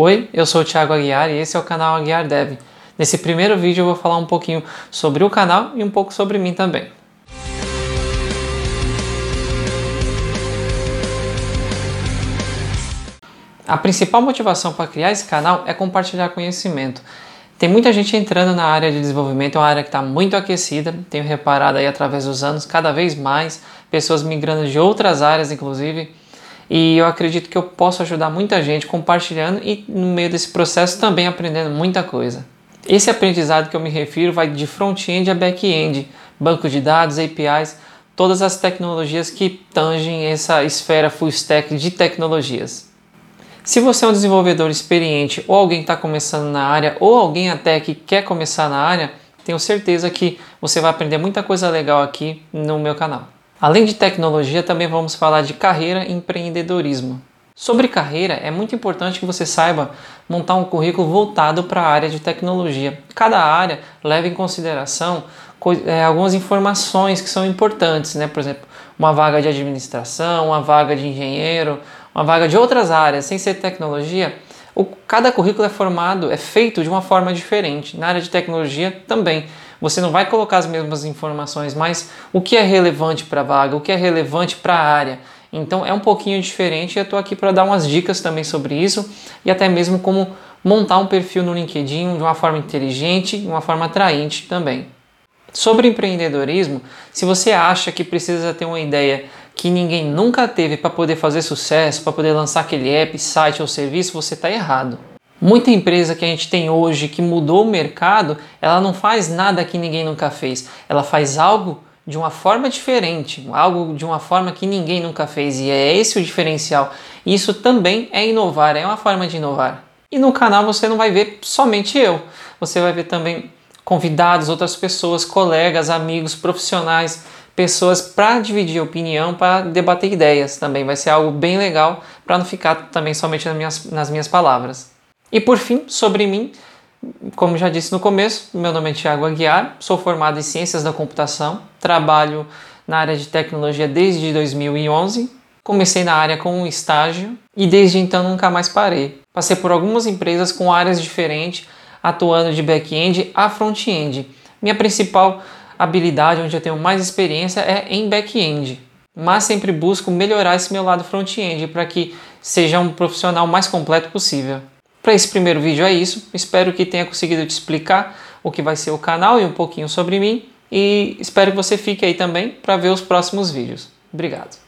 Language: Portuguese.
Oi, eu sou o Thiago Aguiar e esse é o canal Aguiar Dev. Nesse primeiro vídeo eu vou falar um pouquinho sobre o canal e um pouco sobre mim também. A principal motivação para criar esse canal é compartilhar conhecimento. Tem muita gente entrando na área de desenvolvimento, é uma área que está muito aquecida, tenho reparado aí através dos anos, cada vez mais pessoas migrando de outras áreas, inclusive, e eu acredito que eu posso ajudar muita gente compartilhando e no meio desse processo também aprendendo muita coisa. Esse aprendizado que eu me refiro vai de front-end a back-end, banco de dados, APIs, todas as tecnologias que tangem essa esfera full stack de tecnologias. Se você é um desenvolvedor experiente ou alguém que está começando na área ou alguém até que quer começar na área, tenho certeza que você vai aprender muita coisa legal aqui no meu canal. Além de tecnologia, também vamos falar de carreira e empreendedorismo. Sobre carreira, é muito importante que você saiba montar um currículo voltado para a área de tecnologia. Cada área leva em consideração é, algumas informações que são importantes, né? por exemplo, uma vaga de administração, uma vaga de engenheiro, uma vaga de outras áreas, sem ser tecnologia. O, cada currículo é formado, é feito de uma forma diferente. Na área de tecnologia também. Você não vai colocar as mesmas informações, mas o que é relevante para a vaga, o que é relevante para a área. Então é um pouquinho diferente e eu estou aqui para dar umas dicas também sobre isso e até mesmo como montar um perfil no LinkedIn de uma forma inteligente, de uma forma atraente também. Sobre empreendedorismo, se você acha que precisa ter uma ideia que ninguém nunca teve para poder fazer sucesso, para poder lançar aquele app, site ou serviço, você está errado. Muita empresa que a gente tem hoje que mudou o mercado, ela não faz nada que ninguém nunca fez. Ela faz algo de uma forma diferente, algo de uma forma que ninguém nunca fez e é esse o diferencial. Isso também é inovar, é uma forma de inovar. E no canal você não vai ver somente eu, você vai ver também convidados, outras pessoas, colegas, amigos, profissionais, pessoas para dividir opinião, para debater ideias também. Vai ser algo bem legal para não ficar também somente nas minhas, nas minhas palavras. E por fim, sobre mim, como já disse no começo, meu nome é Tiago Aguiar, sou formado em Ciências da Computação, trabalho na área de tecnologia desde 2011. Comecei na área com um estágio e desde então nunca mais parei. Passei por algumas empresas com áreas diferentes, atuando de back-end a front-end. Minha principal habilidade, onde eu tenho mais experiência, é em back-end, mas sempre busco melhorar esse meu lado front-end para que seja um profissional mais completo possível. Para esse primeiro vídeo é isso. Espero que tenha conseguido te explicar o que vai ser o canal e um pouquinho sobre mim. E espero que você fique aí também para ver os próximos vídeos. Obrigado.